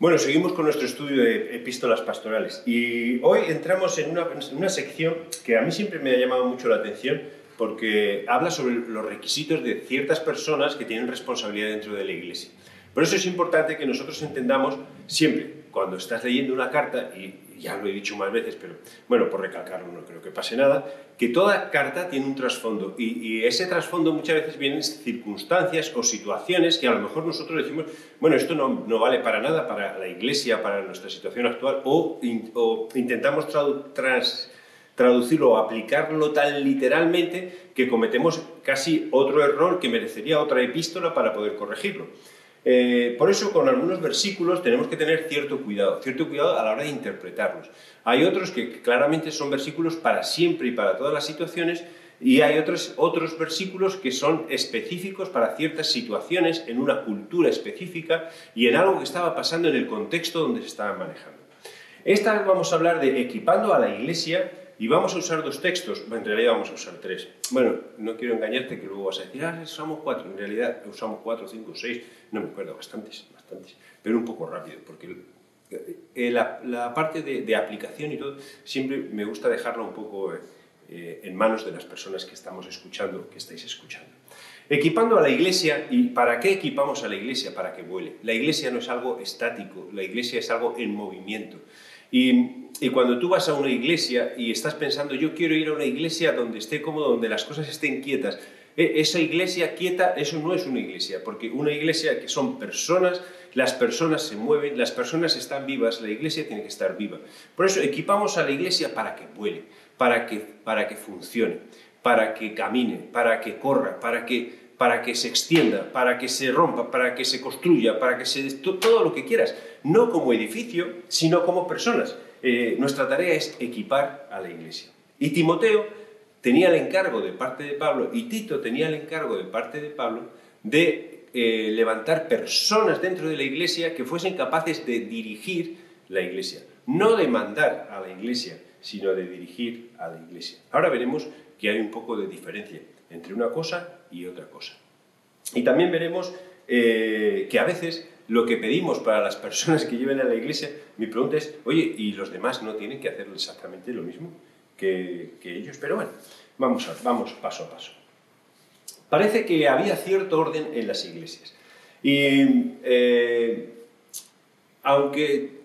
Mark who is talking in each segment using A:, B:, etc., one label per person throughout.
A: Bueno, seguimos con nuestro estudio de epístolas pastorales y hoy entramos en una, en una, sección que a mí siempre me ha llamado mucho la atención porque habla sobre los requisitos de ciertas personas que tienen responsabilidad dentro de la iglesia. Por eso es importante que nosotros entendamos siempre, cuando estás leyendo una carta, y ya lo he dicho más veces, pero bueno, por recalcarlo no creo que pase nada, que toda carta tiene un trasfondo y, ese trasfondo muchas veces vienen circunstancias o situaciones que a lo mejor nosotros decimos, bueno, esto no, no vale para nada para la iglesia, para nuestra situación actual, o, o intentamos trans, traducirlo o aplicarlo tan literalmente que cometemos casi otro error que merecería otra epístola para poder corregirlo. Eh, por eso con algunos versículos tenemos que tener cierto cuidado, cierto cuidado a la hora de interpretarlos. Hay otros que claramente son versículos para siempre y para todas las situaciones y hay otros, otros versículos que son específicos para ciertas situaciones en una cultura específica y en algo que estaba pasando en el contexto donde se estaba manejando. Esta vez vamos a hablar de equipando a la iglesia y vamos a usar dos textos, en realidad vamos a usar tres. Bueno, no quiero engañarte que luego vas a decir, ah, usamos cuatro, en realidad usamos cuatro, cinco, seis, no me acuerdo, bastantes, bastantes, pero un poco rápido, porque eh, la, parte de, aplicación y todo, siempre me gusta dejarla un poco eh, en manos de las personas que estamos escuchando, que estáis escuchando. Equipando a la iglesia, ¿y para qué equipamos a la iglesia? Para que vuele. La iglesia no es algo estático, la iglesia es algo en movimiento. Y, cuando tú vas a una iglesia y estás pensando, yo quiero ir a una iglesia donde esté cómodo, donde las cosas estén quietas, e, esa iglesia quieta, eso no es una iglesia, porque una iglesia que son personas, las personas se mueven, las personas están vivas, la iglesia tiene que estar viva. Por eso equipamos a la iglesia para que vuele, para que, para que funcione, para que camine, para que corra, para que para que se extienda, para que se rompa, para que se construya, para que se... todo lo que quieras, no como edificio, sino como personas. Eh, nuestra tarea es equipar a la iglesia. Y Timoteo tenía el encargo de parte de Pablo, y Tito tenía el encargo de parte de Pablo, de eh, levantar personas dentro de la iglesia que fuesen capaces de dirigir la iglesia. No de mandar a la iglesia, sino de dirigir a la iglesia. Ahora veremos que hay un poco de diferencia entre una cosa y otra cosa. Y también veremos eh, que a veces lo que pedimos para las personas que lleven a la iglesia, mi pregunta es, oye, ¿y los demás no tienen que hacer exactamente lo mismo que, ellos? Pero bueno, vamos, vamos paso a paso. Parece que había cierto orden en las iglesias. Y eh, aunque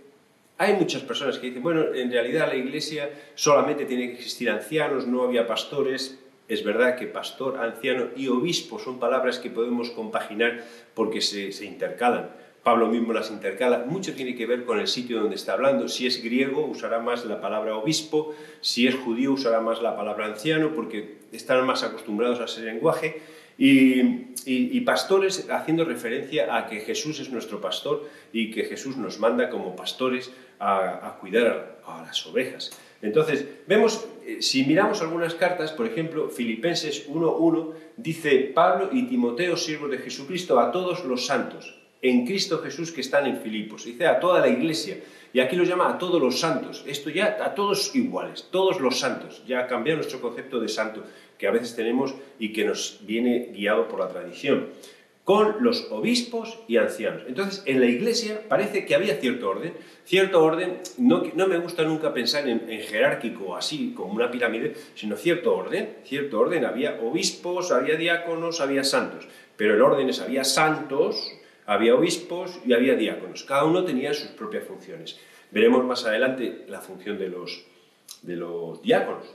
A: hay muchas personas que dicen, bueno, en realidad la iglesia solamente tiene que existir ancianos, no había pastores, es verdad que pastor, anciano y obispo son palabras que podemos compaginar porque se, intercalan. Pablo mismo las intercala. Mucho tiene que ver con el sitio donde está hablando. Si es griego, usará más la palabra obispo. Si es judío, usará más la palabra anciano, porque están más acostumbrados a ese lenguaje. Y, pastores haciendo referencia a que Jesús es nuestro pastor y que Jesús nos manda como pastores a, cuidar a las ovejas. Entonces, vemos, eh, si miramos algunas cartas, por ejemplo, Filipenses 1.1, dice Pablo y Timoteo, siervos de Jesucristo, a todos los santos, en Cristo Jesús que están en Filipos. Dice a toda la iglesia. Y aquí lo llama a todos los santos. Esto ya a todos iguales, todos los santos. Ya ha cambiado nuestro concepto de santo que a veces tenemos y que nos viene guiado por la tradición con los obispos y ancianos. Entonces, en la iglesia parece que había cierto orden. Cierto orden, no, me gusta nunca pensar en, jerárquico así, como una pirámide, sino cierto orden. Cierto orden, había obispos, había diáconos, había santos. Pero el orden es, había santos, había obispos y había diáconos. Cada uno tenía sus propias funciones. Veremos más adelante la función de los diáconos.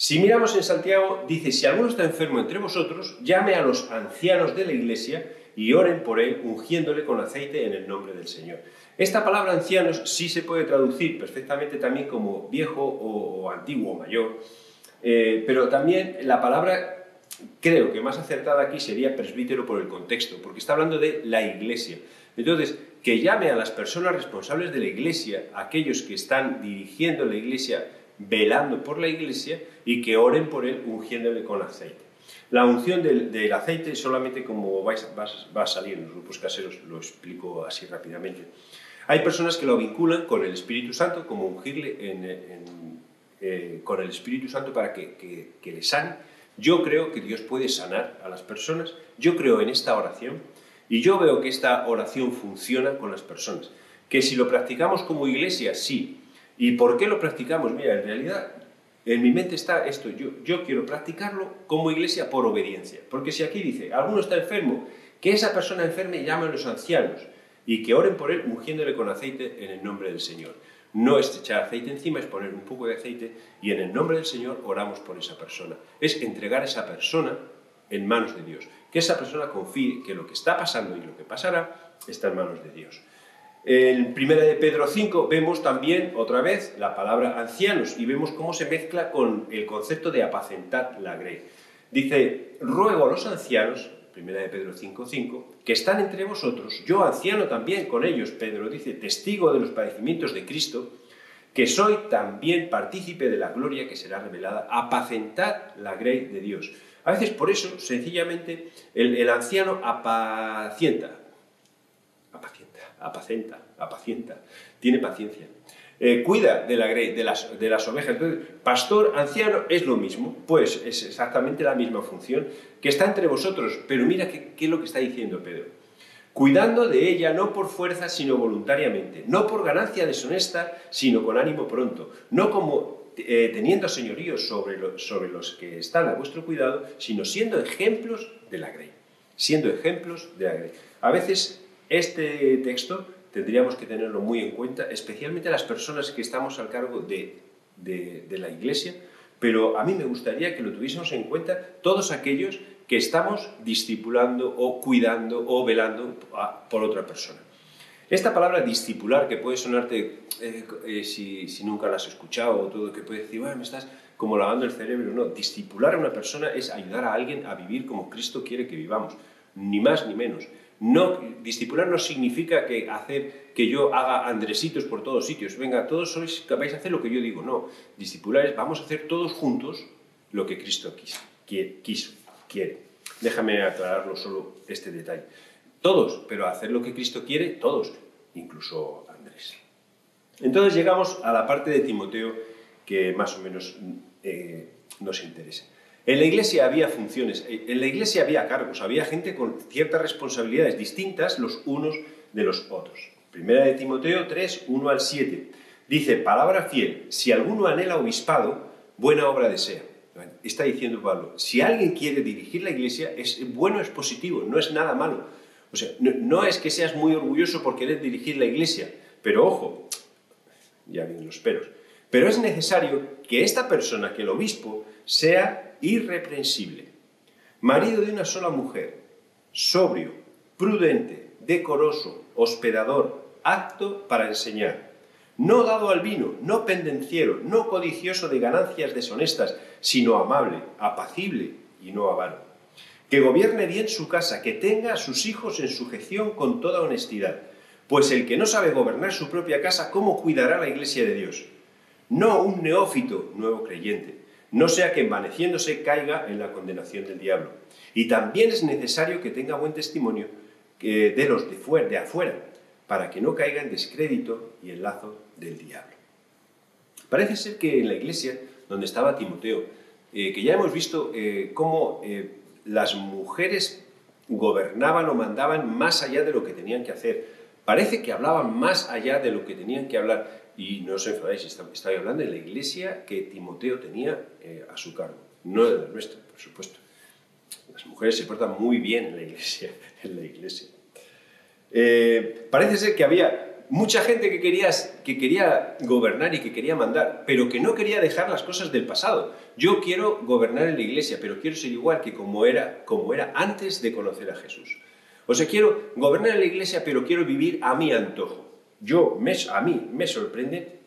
A: Si miramos en Santiago, dice, si alguno está enfermo entre vosotros, llame a los ancianos de la iglesia y oren por él, ungiéndole con aceite en el nombre del Señor. Esta palabra ancianos sí se puede traducir perfectamente también como viejo o, antiguo o mayor, eh, pero también la palabra creo que más acertada aquí sería presbítero por el contexto, porque está hablando de la iglesia. Entonces, que llame a las personas responsables de la iglesia, aquellos que están dirigiendo la iglesia, velando por la iglesia y que oren por él ungiéndole con aceite. La unción del, aceite solamente como vais, va, a salir en los grupos caseros, lo explico así rápidamente. Hay personas que lo vinculan con el Espíritu Santo, como ungirle eh, con el Espíritu Santo para que, que le sane. Yo creo que Dios puede sanar a las personas, yo creo en esta oración y yo veo que esta oración funciona con las personas. Que si lo practicamos como iglesia, sí. ¿Y por qué lo practicamos? Mira, en realidad en mi mente está esto, yo, quiero practicarlo como iglesia por obediencia. Porque si aquí dice, alguno está enfermo, que esa persona enferme llame a los ancianos y que oren por él ungiéndole con aceite en el nombre del Señor. No es echar aceite encima, es poner un poco de aceite y en el nombre del Señor oramos por esa persona. Es entregar a esa persona en manos de Dios. Que esa persona confíe que lo que está pasando y lo que pasará está en manos de Dios. En 1 de Pedro 5 vemos también otra vez la palabra ancianos y vemos cómo se mezcla con el concepto de apacentar la grey. Dice, ruego a los ancianos, 1 de Pedro 5.5, que están entre vosotros, yo anciano también con ellos, Pedro dice, testigo de los padecimientos de Cristo, que soy también partícipe de la gloria que será revelada, apacentad la grey de Dios. A veces por eso, sencillamente, el, el anciano apacienta, apacenta, apacienta, tiene paciencia. Eh, cuida de, la, de, las, de las ovejas. Entonces, pastor anciano es lo mismo, pues es exactamente la misma función que está entre vosotros. Pero mira qué, es lo que está diciendo Pedro. Cuidando de ella no por fuerza, sino voluntariamente, no por ganancia deshonesta, sino con ánimo pronto, no como eh, teniendo señoríos sobre, sobre los que están a vuestro cuidado, sino siendo ejemplos de la grey. Siendo ejemplos de la grey. A veces este texto tendríamos que tenerlo muy en cuenta, especialmente las personas que estamos al cargo de, la Iglesia, pero a mí me gustaría que lo tuviésemos en cuenta todos aquellos que estamos discipulando o cuidando o velando por otra persona. Esta palabra discipular, que puede sonarte, eh, eh, si, nunca la has escuchado o todo, que puede decir, bueno, me estás como lavando el cerebro, no, discipular a una persona es ayudar a alguien a vivir como Cristo quiere que vivamos, ni más ni menos. No, discipular no significa que hacer que yo haga andresitos por todos sitios. Venga, todos sois vais a hacer lo que yo digo. No, discipular es vamos a hacer todos juntos lo que Cristo quiso, quiso quiere. Déjame aclararlo solo este detalle. Todos, pero hacer lo que Cristo quiere, todos, incluso Andrés. Entonces llegamos a la parte de Timoteo que más o menos eh, nos interesa. En la iglesia había funciones, en la iglesia había cargos, había gente con ciertas responsabilidades distintas los unos de los otros. Primera de Timoteo 3, 1 al 7. Dice, palabra fiel, si alguno anhela obispado, buena obra desea. Está diciendo Pablo, si alguien quiere dirigir la iglesia, es bueno, es positivo, no es nada malo. O sea, no, no es que seas muy orgulloso por querer dirigir la iglesia, pero ojo, ya vienen los peros, pero es necesario que esta persona, que el obispo, sea irreprensible, marido de una sola mujer, sobrio, prudente, decoroso, hospedador, apto para enseñar, no dado al vino, no pendenciero, no codicioso de ganancias deshonestas, sino amable, apacible y no avaro. Que gobierne bien su casa, que tenga a sus hijos en sujeción con toda honestidad, pues el que no sabe gobernar su propia casa, ¿cómo cuidará la iglesia de Dios? No un neófito, nuevo creyente, no sea que envaneciéndose caiga en la condenación del diablo. Y también es necesario que tenga buen testimonio de los de, fuera, de afuera, para que no caiga en descrédito y en lazo del diablo. Parece ser que en la iglesia donde estaba Timoteo, eh, que ya hemos visto eh, cómo eh, las mujeres gobernaban o mandaban más allá de lo que tenían que hacer. Parece que hablaban más allá de lo que tenían que hablar. Y no os enfadáis, estoy hablando de la iglesia que Timoteo tenía eh, a su cargo, no de la nuestra, por supuesto. Las mujeres se portan muy bien en la iglesia. En la iglesia. Eh, parece ser que había mucha gente que quería, que quería gobernar y que quería mandar, pero que no quería dejar las cosas del pasado. Yo quiero gobernar en la iglesia, pero quiero ser igual que como era, como era antes de conocer a Jesús. O sea, quiero gobernar en la iglesia, pero quiero vivir a mi antojo yo, a mí me sorprende,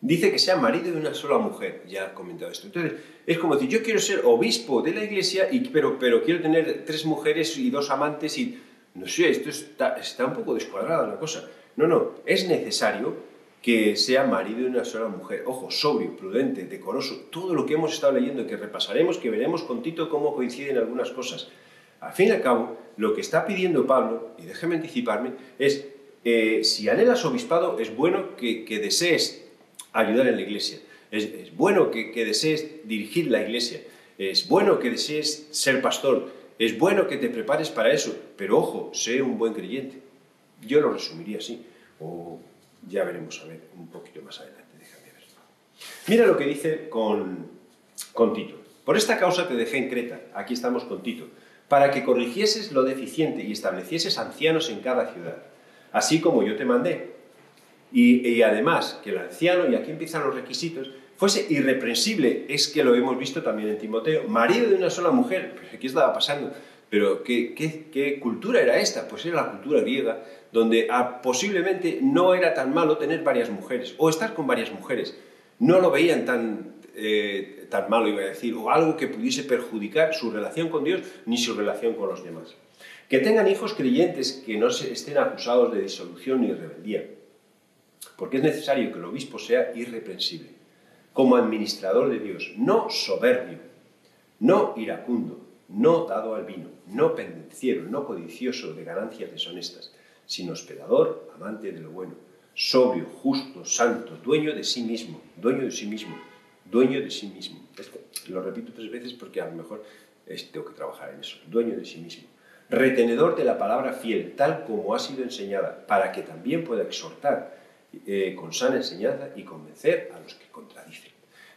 A: dice que sea marido de una sola mujer, ya he comentado esto. Entonces, es como decir, yo quiero ser obispo de la iglesia, y, pero, pero quiero tener tres mujeres y dos amantes y... No sé, esto está, está un poco descuadrada la cosa. No, no, es necesario que sea marido de una sola mujer. Ojo, sobrio, prudente, decoroso, todo lo que hemos estado leyendo, que repasaremos, que veremos con Tito cómo coinciden algunas cosas. Al fin y al cabo, lo que está pidiendo Pablo, y déjeme anticiparme, es eh, si anhelas obispado, es bueno que, desees ayudar en la iglesia, es, bueno que, desees dirigir la iglesia, es bueno que desees ser pastor, es bueno que te prepares para eso, pero ojo, sé un buen creyente. Yo lo resumiría así. o ya veremos a ver un poquito más adelante. Déjame ver. Mira lo que dice con, con Tito. Por esta causa te dejé en Creta, aquí estamos con Tito, para que corrigieses lo deficiente y establecieses ancianos en cada ciudad, así como yo te mandé. Y, además que el anciano, y aquí empiezan los requisitos, fuese irreprensible, es que lo hemos visto también en Timoteo, marido de una sola mujer, ¿qué estaba pasando? Pero ¿qué, qué, cultura era esta? Pues era la cultura griega, donde ah, posiblemente no era tan malo tener varias mujeres, o estar con varias mujeres. No lo veían tan, eh, tan malo, iba a decir, o algo que pudiese perjudicar su relación con Dios ni su relación con los demás. Que tengan hijos creyentes que no estén acusados de disolución ni rebeldía, porque es necesario que el obispo sea irreprensible, como administrador de Dios, no soberbio, no iracundo, no dado al vino, no pendenciero, no codicioso de ganancias deshonestas, sino hospedador, amante de lo bueno, sobrio, justo, santo, dueño de sí mismo, dueño de sí mismo, dueño de sí mismo. Esto lo repito tres veces porque a lo mejor tengo que trabajar en eso, dueño de sí mismo. Retenedor de la palabra fiel, tal como ha sido enseñada, para que también pueda exhortar eh, con sana enseñanza y convencer a los que contradicen.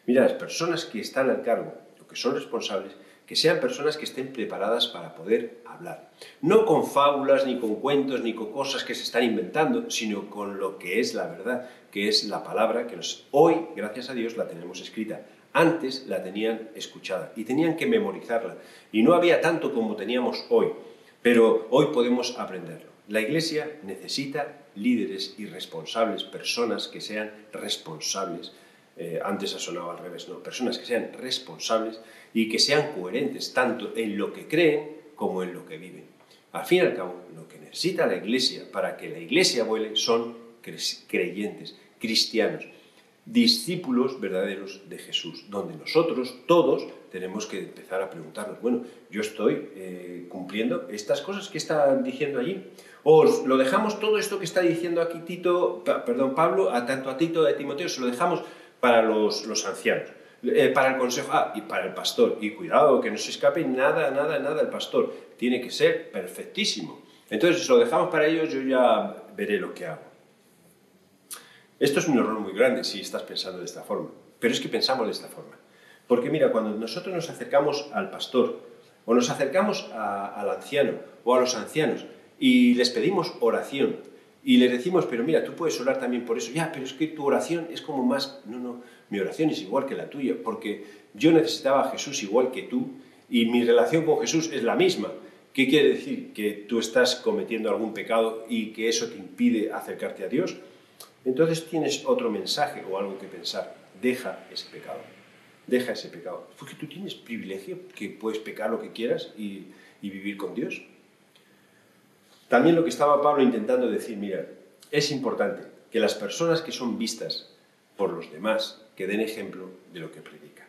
A: Mira, las personas que están al cargo o que son responsables que sean personas que estén preparadas para poder hablar. No con fábulas, ni con cuentos, ni con cosas que se están inventando, sino con lo que es la verdad, que es la palabra que nos, hoy, gracias a Dios, la tenemos escrita. Antes la tenían escuchada y tenían que memorizarla. Y no había tanto como teníamos hoy, pero hoy podemos aprenderlo. La Iglesia necesita líderes y responsables, personas que sean responsables eh, antes ha sonado al revés, no, personas que sean responsables y que sean coherentes tanto en lo que creen como en lo que viven. Al fin y al cabo, lo que necesita la Iglesia para que la Iglesia vuele son creyentes, cristianos, discípulos verdaderos de Jesús, donde nosotros todos tenemos que empezar a preguntarnos, bueno, yo estoy eh, cumpliendo estas cosas que está diciendo allí, o lo dejamos todo esto que está diciendo aquí Tito, perdón, Pablo, a tanto a Tito a Timoteo, se lo dejamos para los, los ancianos, eh, para el consejo, ah, y para el pastor. Y cuidado, que no se escape nada, nada, nada el pastor. Tiene que ser perfectísimo. Entonces, si lo dejamos para ellos, yo ya veré lo que hago. Esto es un error muy grande si estás pensando de esta forma. Pero es que pensamos de esta forma. Porque mira, cuando nosotros nos acercamos al pastor, o nos acercamos al anciano, o a los ancianos, y les pedimos oración, y les decimos, pero mira, tú puedes orar también por eso. Ya, pero es que tu oración es como más... No, no, mi oración es igual que la tuya, porque yo necesitaba a Jesús igual que tú y mi relación con Jesús es la misma. ¿Qué quiere decir? ¿Que tú estás cometiendo algún pecado y que eso te impide acercarte a Dios? Entonces tienes otro mensaje o algo que pensar. Deja ese pecado. Deja ese pecado. Porque tú tienes privilegio que puedes pecar lo que quieras y, vivir con Dios. También lo que estaba Pablo intentando decir, mira, es importante que las personas que son vistas por los demás, que den ejemplo de lo que predican.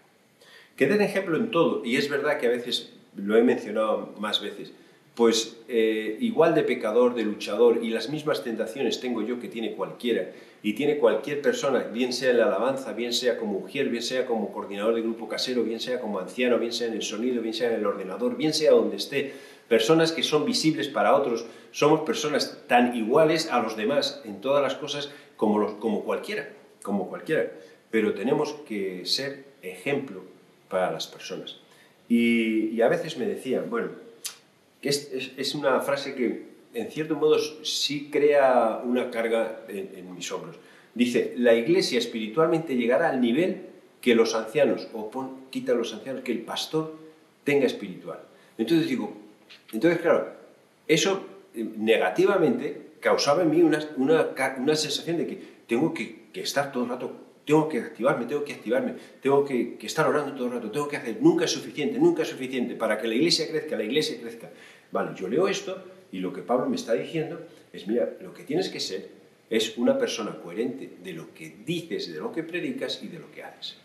A: Que den ejemplo en todo, y es verdad que a veces, lo he mencionado más veces, pues eh, igual de pecador, de luchador, y las mismas tentaciones tengo yo que tiene cualquiera, y tiene cualquier persona, bien sea en la alabanza, bien sea como mujer, bien sea como coordinador de grupo casero, bien sea como anciano, bien sea en el sonido, bien sea en el ordenador, bien sea donde esté, personas que son visibles para otros, somos personas tan iguales a los demás en todas las cosas como, los, como cualquiera, como cualquiera, pero tenemos que ser ejemplo para las personas. Y, a veces me decían, bueno, que es, una frase que en cierto modo sí crea una carga en, mis hombros. Dice, la iglesia espiritualmente llegará al nivel que los ancianos, o quita a los ancianos, que el pastor tenga espiritual. Entonces digo, entonces, claro, eso eh, negativamente causaba en mí una, una, sensación de que tengo que, estar todo el rato, tengo que activarme, tengo que activarme, tengo que, estar orando todo el rato, tengo que hacer, nunca es suficiente, nunca es suficiente para que la iglesia crezca, la iglesia crezca. Vale, yo leo esto y lo que Pablo me está diciendo es, mira, lo que tienes que ser es una persona coherente de lo que dices, de lo que predicas y de lo que haces.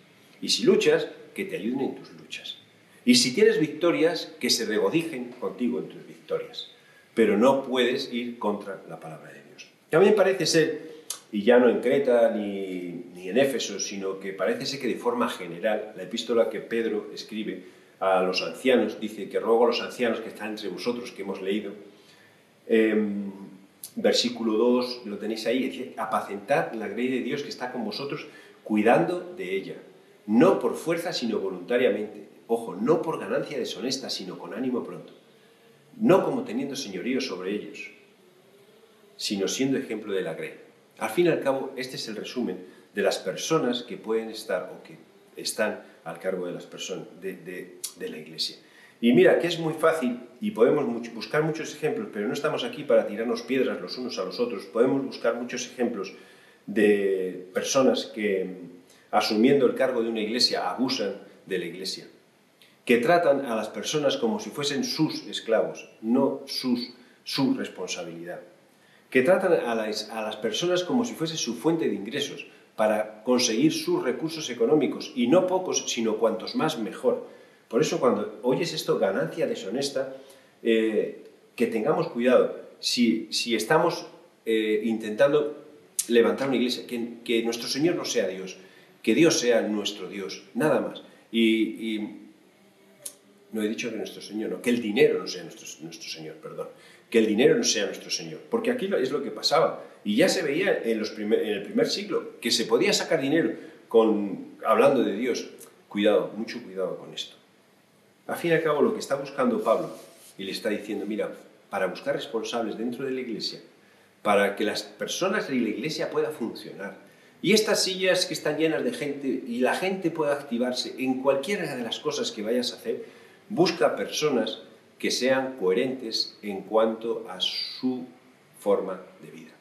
A: Y si luchas, que te ayuden en tus luchas. Y si tienes victorias, que se regocijen contigo en tus victorias. Pero no puedes ir contra la palabra de Dios. También parece ser, y ya no en Creta ni, ni en Éfeso, sino que parece ser que de forma general, la epístola que Pedro escribe a los ancianos, dice que ruego a los ancianos que están entre vosotros, que hemos leído, em, versículo 2, lo tenéis ahí, dice, apacentad la grey de Dios que está con vosotros, cuidando de ella, no por fuerza, sino voluntariamente. Ojo, no por ganancia deshonesta, sino con ánimo pronto. No como teniendo señorío sobre ellos, sino siendo ejemplo de la grey. Al fin y al cabo, este es el resumen de las personas que pueden estar o que están al cargo de las personas de, la iglesia. Y mira, que es muy fácil y podemos buscar muchos ejemplos, pero no estamos aquí para tirarnos piedras los unos a los otros. Podemos buscar muchos ejemplos de personas que, asumiendo el cargo de una iglesia, abusan de la iglesia, que tratan a las personas como si fuesen sus esclavos, no sus, su responsabilidad, que tratan a las, a las personas como si fuese su fuente de ingresos, para conseguir sus recursos económicos, y no pocos, sino cuantos más mejor. Por eso cuando oyes esto, ganancia deshonesta, eh, que tengamos cuidado. Si, si estamos eh, intentando levantar una iglesia, que, nuestro Señor no sea Dios, que Dios sea nuestro Dios, nada más. Y, no he dicho que nuestro Señor, no, que el dinero no sea nuestro, nuestro Señor, perdón, que el dinero no sea nuestro Señor, porque aquí es lo que pasaba y ya se veía en, los en el primer siglo que se podía sacar dinero con, hablando de Dios. Cuidado, mucho cuidado con esto. Al fin y al cabo, lo que está buscando Pablo y le está diciendo, mira, para buscar responsables dentro de la iglesia, para que las personas de la iglesia puedan funcionar. Y estas sillas que están llenas de gente y la gente pueda activarse en cualquiera de las cosas que vayas a hacer, busca personas que sean coherentes en cuanto a su forma de vida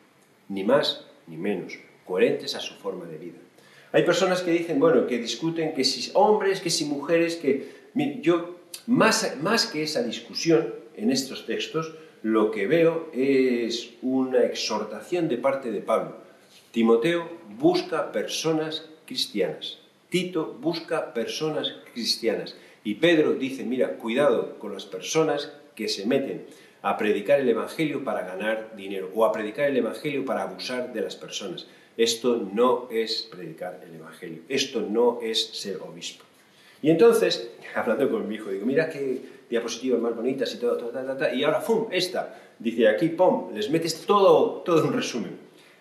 A: ni más ni menos, coherentes a su forma de vida. Hay personas que dicen, bueno, que discuten que si hombres, que si mujeres, que... Yo, más, más que esa discusión en estos textos, lo que veo es una exhortación de parte de Pablo. Timoteo busca personas cristianas. Tito busca personas cristianas. Y Pedro dice, mira, cuidado con las personas que se meten a predicar el Evangelio para ganar dinero o a predicar el Evangelio para abusar de las personas. Esto no es predicar el Evangelio, esto no es ser obispo. Y entonces, hablando con mi hijo, digo, mira qué diapositivas más bonitas y todo, y ahora, ¡fum!, esta. Dice aquí, ¡pum!, les metes todo, todo un resumen.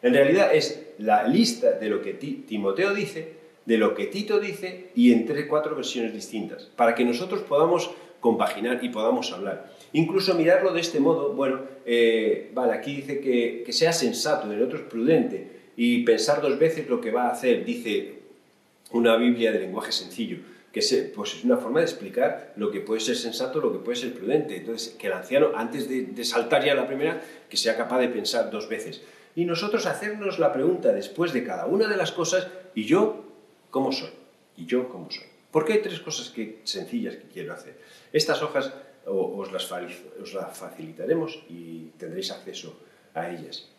A: En realidad es la lista de lo que Timoteo dice, de lo que Tito dice y entre cuatro versiones distintas, para que nosotros podamos compaginar y podamos hablar. Incluso mirarlo de este modo, bueno, eh, vale, aquí dice que, sea sensato, el otro es prudente, y pensar dos veces lo que va a hacer, dice una Biblia de lenguaje sencillo, que pues es una forma de explicar lo que puede ser sensato, lo que puede ser prudente. Entonces, que el anciano, antes de, saltar ya la primera, que sea capaz de pensar dos veces. Y nosotros hacernos la pregunta después de cada una de las cosas, ¿y yo cómo soy? ¿Y yo cómo soy? Porque hay tres cosas que, sencillas que quiero hacer. Estas hojas os las, facilitaremos y tendréis acceso a ellas.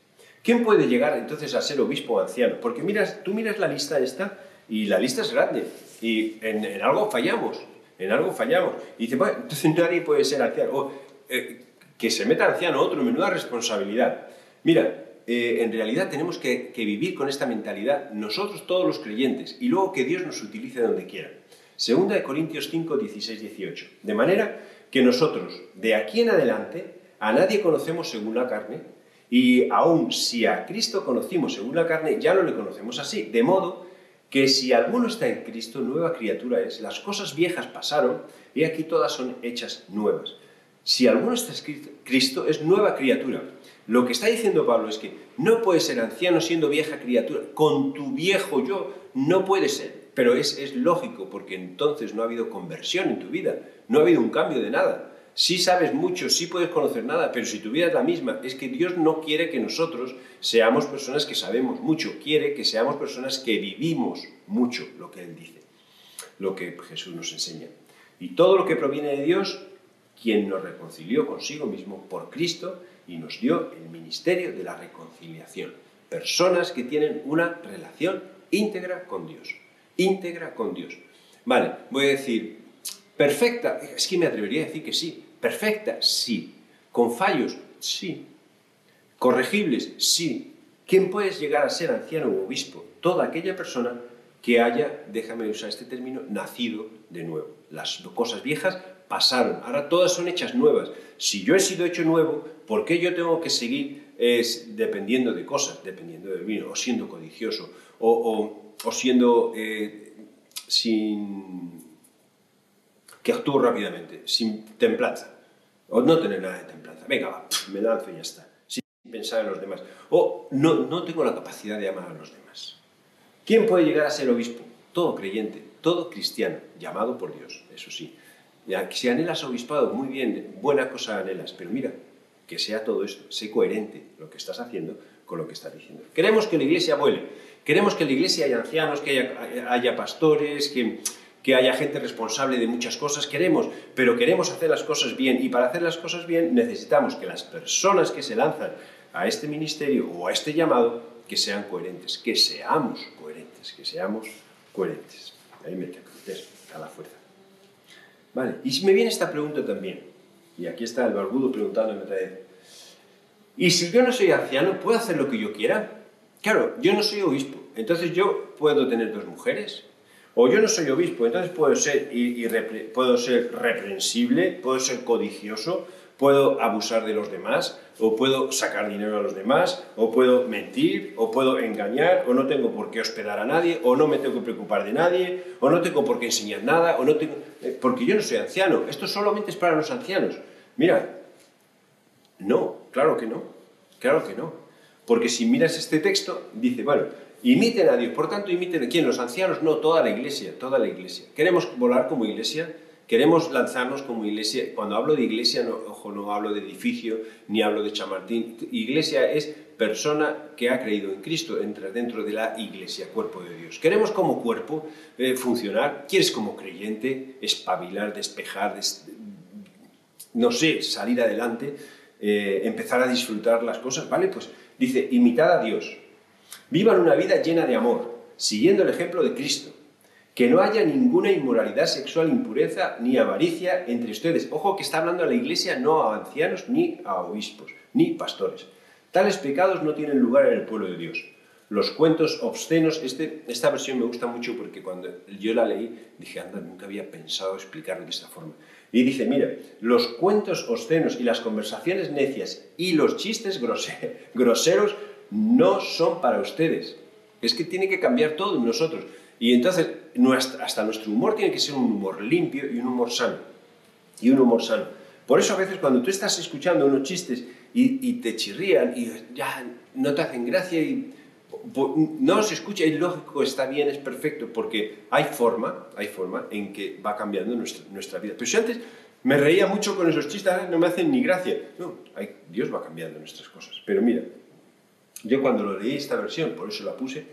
A: ¿Quién puede llegar entonces a ser obispo anciano? Porque miras, tú miras la lista esta y la lista es grande y en, algo fallamos, en algo fallamos. Y dice, bueno, entonces nadie puede ser anciano. Eh, que se meta anciano otro, menuda responsabilidad. Mira, eh, en realidad tenemos que, que, vivir con esta mentalidad nosotros todos los creyentes y luego que Dios nos utilice donde quiera. Segunda de Corintios 5, 16, 18. De manera que nosotros, de aquí en adelante, a nadie conocemos según la carne, y aun si a Cristo conocimos según la carne, ya no le conocemos así. De modo que si alguno está en Cristo, nueva criatura es. Las cosas viejas pasaron y aquí todas son hechas nuevas. Si alguno está en Cristo, es nueva criatura. Lo que está diciendo Pablo es que no puedes ser anciano siendo vieja criatura. Con tu viejo yo no puede ser. Pero es, lógico, porque entonces no ha habido conversión en tu vida, no ha habido un cambio de nada. Sí sabes mucho, sí puedes conocer nada, pero si tu vida es la misma, es que Dios no quiere que nosotros seamos personas que sabemos mucho, quiere que seamos personas que vivimos mucho lo que Él dice, lo que Jesús nos enseña. Y todo lo que proviene de Dios, quien nos reconcilió consigo mismo por Cristo y nos dio el ministerio de la reconciliación. Personas que tienen una relación íntegra con Dios íntegra con Dios. Vale, voy a decir, perfecta, es que me atrevería a decir que sí, perfecta, sí, con fallos, sí, corregibles, sí. ¿Quién puede llegar a ser anciano o obispo? Toda aquella persona que haya, déjame usar este término, nacido de nuevo. Las cosas viejas pasaron, ahora todas son hechas nuevas. Si yo he sido hecho nuevo, ¿por qué yo tengo que seguir dependiendo de cosas, dependiendo del vino, o siendo codicioso, o, siendo eh, sin... que actúo rápidamente, sin templanza, o no tener nada de templanza. Venga, va, me lanzo y ya está, sin pensar en los demás. O no, no tengo la capacidad de amar a los demás. ¿Quién puede llegar a ser obispo? Todo creyente, todo cristiano, llamado por Dios, eso sí. Si anhelas obispado, muy bien, buena cosa anhelas, pero mira, que sea todo esto, sé coherente lo que estás haciendo con lo que estás diciendo. Queremos que la iglesia vuele, queremos que en la iglesia haya ancianos, que haya, pastores, que, que haya gente responsable de muchas cosas, queremos, pero queremos hacer las cosas bien y para hacer las cosas bien necesitamos que las personas que se lanzan a este ministerio o a este llamado, que sean coherentes, que seamos coherentes, que seamos coherentes. Ahí me tengo, a la fuerza. Vale, y si me viene esta pregunta también, y aquí está el barbudo preguntándome otra vez, ¿y si yo no soy anciano, puedo hacer lo que yo quiera? Claro, yo no soy obispo, entonces yo puedo tener dos mujeres, o yo no soy obispo, entonces puedo ser, puedo ser reprensible, puedo ser codicioso, puedo abusar de los demás, o puedo sacar dinero a los demás, o puedo mentir, o puedo engañar, o no tengo por qué hospedar a nadie, o no me tengo que preocupar de nadie, o no tengo por qué enseñar nada, o no tengo... Eh, porque yo no soy anciano, esto solamente es para los ancianos. Mira, no, claro que no, claro que no. Porque si miras este texto, dice, bueno, imiten a Dios, por tanto imiten a quién, los ancianos, no, toda la iglesia, toda la iglesia. ¿Queremos volar como iglesia? Queremos lanzarnos como iglesia. Cuando hablo de iglesia, no, ojo, no hablo de edificio ni hablo de chamartín. Iglesia es persona que ha creído en Cristo, entra dentro de la iglesia, cuerpo de Dios. Queremos como cuerpo eh, funcionar. ¿Quieres como creyente espabilar, despejar, no sé, salir adelante, eh, empezar a disfrutar las cosas? ¿Vale? Pues dice, imitad a Dios. Vivan una vida llena de amor, siguiendo el ejemplo de Cristo que no haya ninguna inmoralidad sexual, impureza ni avaricia entre ustedes. Ojo que está hablando a la iglesia, no a ancianos, ni a obispos, ni pastores. Tales pecados no tienen lugar en el pueblo de Dios. Los cuentos obscenos, este, esta versión me gusta mucho porque cuando yo la leí dije, anda, nunca había pensado explicarlo de esta forma. Y dice, mira, los cuentos obscenos y las conversaciones necias y los chistes groseros no son para ustedes. Es que tiene que cambiar todo en nosotros. Y entonces hasta nuestro humor tiene que ser un humor limpio y un humor sano. Y un humor sano. Por eso a veces cuando tú estás escuchando unos chistes y, te chirrían y ya no te hacen gracia y no se escucha, es lógico, está bien, es perfecto, porque hay forma, hay forma en que va cambiando nuestra, vida. Pero si antes me reía mucho con esos chistes, no me hacen ni gracia. No, hay, Dios va cambiando nuestras cosas. Pero mira, yo cuando lo leí esta versión, por eso la puse,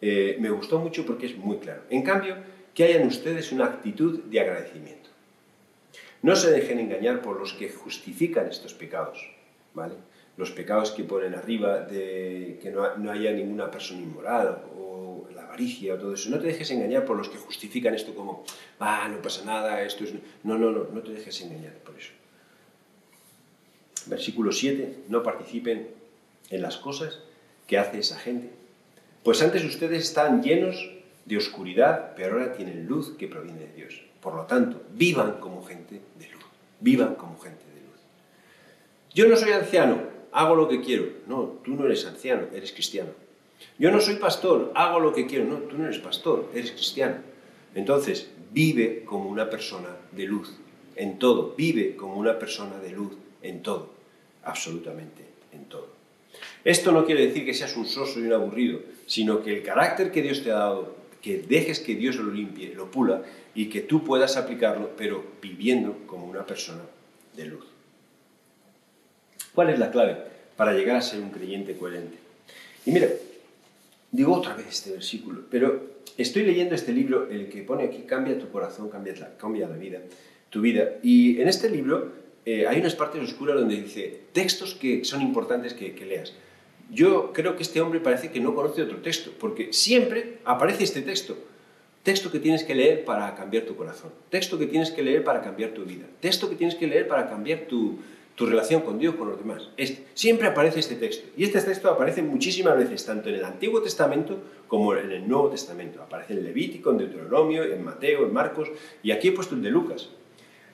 A: eh, me gustó mucho porque es muy claro. En cambio, que hayan ustedes una actitud de agradecimiento. No se dejen engañar por los que justifican estos pecados, ¿vale? Los pecados que ponen arriba de que no, haya ninguna persona inmoral o la avaricia o todo eso. No te dejes engañar por los que justifican esto como, ah, no pasa nada, esto es... No, no, no, no te dejes engañar por eso. Versículo 7, no participen en las cosas que hace esa gente pues antes ustedes estaban llenos de oscuridad, pero ahora tienen luz que proviene de Dios. Por lo tanto, vivan como gente de luz. Vivan como gente de luz. Yo no soy anciano, hago lo que quiero. No, tú no eres anciano, eres cristiano. Yo no soy pastor, hago lo que quiero. No, tú no eres pastor, eres cristiano. Entonces, vive como una persona de luz en todo. Vive como una persona de luz en todo. Absolutamente en todo. Esto no quiere decir que seas un soso y un aburrido, sino que el carácter que Dios te ha dado, que dejes que Dios lo limpie, lo pula y que tú puedas aplicarlo, pero viviendo como una persona de luz. ¿Cuál es la clave para llegar a ser un creyente coherente? Y mira, digo otra vez este versículo, pero estoy leyendo este libro, el que pone aquí, cambia tu corazón, cambia la, cambia la vida, tu vida. Y en este libro eh, hay unas partes oscuras donde dice textos que son importantes que leas yo creo que este hombre parece que no conoce otro texto, porque siempre aparece este texto. Texto que tienes que leer para cambiar tu corazón, texto que tienes que leer para cambiar tu vida, texto que tienes que leer para cambiar tu, relación con Dios, con los demás. siempre aparece este texto. Y este texto aparece muchísimas veces, tanto en el Antiguo Testamento como en el Nuevo Testamento. Aparece en Levítico, en Deuteronomio, en Mateo, en Marcos, y aquí he puesto el de Lucas.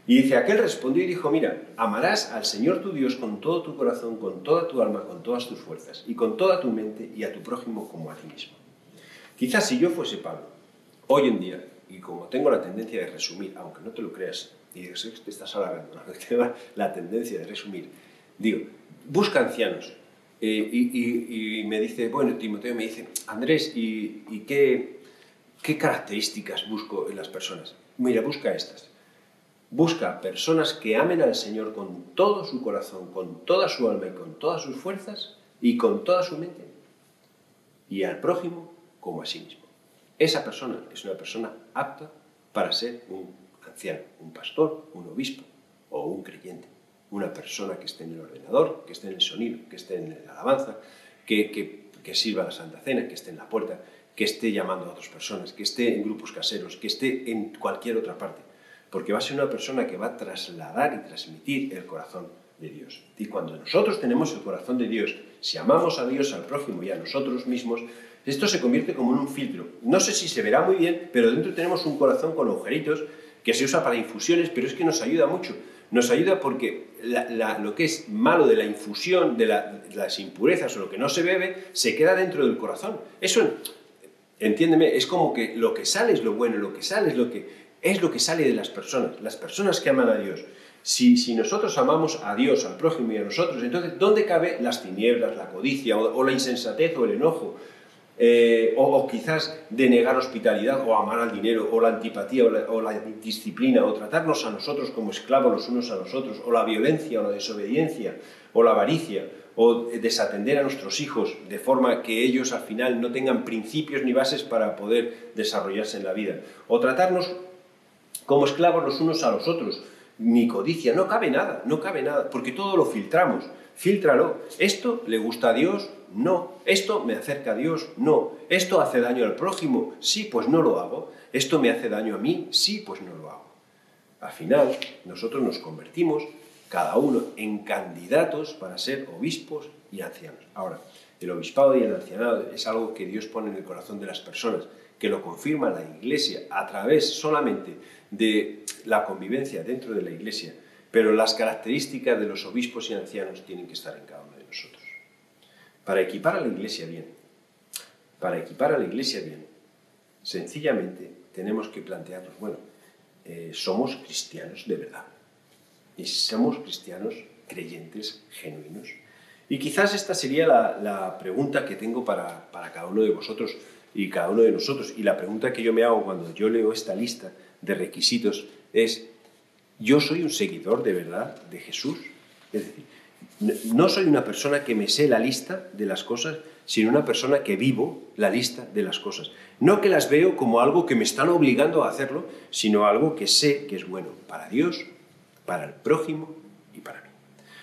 A: Y dice, aquel respondió y dijo, mira, amarás al Señor tu Dios con todo tu corazón, con toda tu alma, con todas tus fuerzas, y con toda tu mente, y a tu prójimo como a ti mismo. Quizás si yo fuese Pablo, hoy en día, y como tengo la tendencia de resumir, aunque no te lo creas, y dices, te estás hablando, la tendencia de resumir, digo, busca ancianos, eh, y, me dice, bueno, Timoteo me dice, Andrés, ¿y, qué, qué características busco en las personas? Mira, busca estas Busca personas que amen al Señor con todo su corazón, con toda su alma y con todas sus fuerzas y con toda su mente. Y al prójimo como a sí mismo. Esa persona es una persona apta para ser un anciano, un pastor, un obispo o un creyente. Una persona que esté en el ordenador, que esté en el sonido, que esté en la alabanza, que, que, que sirva la Santa Cena, que esté en la puerta, que esté llamando a otras personas, que esté en grupos caseros, que esté en cualquier otra parte porque va a ser una persona que va a trasladar y transmitir el corazón de Dios. Y cuando nosotros tenemos el corazón de Dios, si amamos a Dios, al prójimo y a nosotros mismos, esto se convierte como en un filtro. No sé si se verá muy bien, pero dentro tenemos un corazón con agujeritos que se usa para infusiones, pero es que nos ayuda mucho. Nos ayuda porque lo que es malo de la infusión, de, de, las impurezas o lo que no se bebe, se queda dentro del corazón. Eso, entiéndeme, es como que lo que sale es lo bueno, lo que sale es lo que es lo que sale de las personas, las personas que aman a Dios. Si, si nosotros amamos a Dios, al prójimo y a nosotros, entonces, ¿dónde cabe las tinieblas, la codicia o, la insensatez o el enojo? Eh, o, quizás denegar hospitalidad o amar al dinero o la antipatía o la, disciplina o tratarnos a nosotros como esclavos los unos a los otros o la violencia o la desobediencia o la avaricia o desatender a nuestros hijos de forma que ellos al final no tengan principios ni bases para poder desarrollarse en la vida o tratarnos como esclavos los unos a los otros, ni codicia, no cabe nada, no cabe nada, porque todo lo filtramos. Fíltralo. ¿Esto le gusta a Dios? No. ¿Esto me acerca a Dios? No. ¿Esto hace daño al prójimo? Sí, pues no lo hago. ¿Esto me hace daño a mí? Sí, pues no lo hago. Al final, nosotros nos convertimos, cada uno, en candidatos para ser obispos y ancianos. Ahora, el obispado y el ancianado es algo que Dios pone en el corazón de las personas, que lo confirma la Iglesia a través solamente de la convivencia dentro de la Iglesia, pero las características de los obispos y ancianos tienen que estar en cada uno de nosotros. Para equipar a la Iglesia bien, para equipar a la Iglesia bien, sencillamente tenemos que plantearnos, bueno, eh, somos cristianos de verdad, y somos cristianos creyentes, genuinos. Y quizás esta sería la, pregunta que tengo para, para cada uno de vosotros y cada uno de nosotros. Y la pregunta que yo me hago cuando yo leo esta lista de requisitos es, ¿yo soy un seguidor de verdad de Jesús? Es decir, no soy una persona que me sé la lista de las cosas, sino una persona que vivo la lista de las cosas. No que las veo como algo que me están obligando a hacerlo, sino algo que sé que es bueno para Dios, para el prójimo y para mí.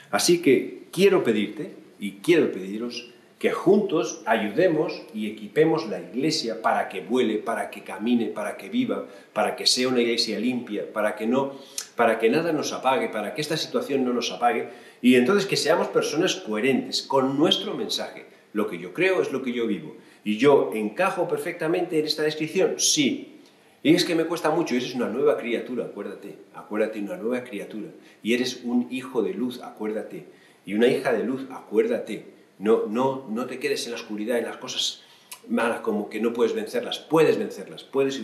A: Así que quiero pedirte y quiero pediros que juntos ayudemos y equipemos la iglesia para que vuele, para que camine, para que viva, para que sea una iglesia limpia, para que no para que nada nos apague, para que esta situación no nos apague y entonces que seamos personas coherentes con nuestro mensaje. Lo que yo creo es lo que yo vivo. ¿Y yo encajo perfectamente en esta descripción? Sí. Y es que me cuesta mucho, eres una nueva criatura, acuérdate, acuérdate, una nueva criatura. Y eres un hijo de luz, acuérdate. Y una hija de luz, acuérdate. No, no, no te quedes en la oscuridad, en las cosas malas, como que no puedes vencerlas. Puedes vencerlas, puedes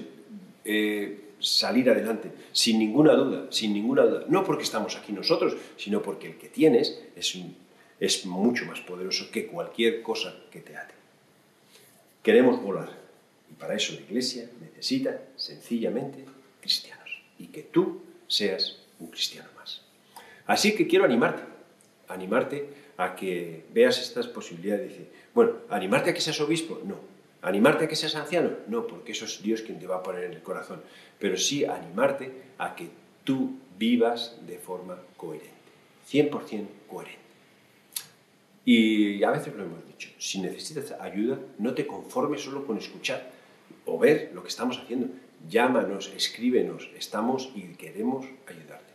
A: eh, salir adelante, sin ninguna duda, sin ninguna duda. No porque estamos aquí nosotros, sino porque el que tienes es, es mucho más poderoso que cualquier cosa que te ate. Queremos volar y para eso la Iglesia necesita sencillamente cristianos y que tú seas un cristiano más. Así que quiero animarte, animarte a que veas estas posibilidades. Dice, bueno, animarte a que seas obispo, no. Animarte a que seas anciano, no, porque eso es Dios quien te va a poner en el corazón. Pero sí animarte a que tú vivas de forma coherente, 100% coherente. Y a veces lo hemos dicho, si necesitas ayuda, no te conformes solo con escuchar o ver lo que estamos haciendo. Llámanos, escríbenos, estamos y queremos ayudarte.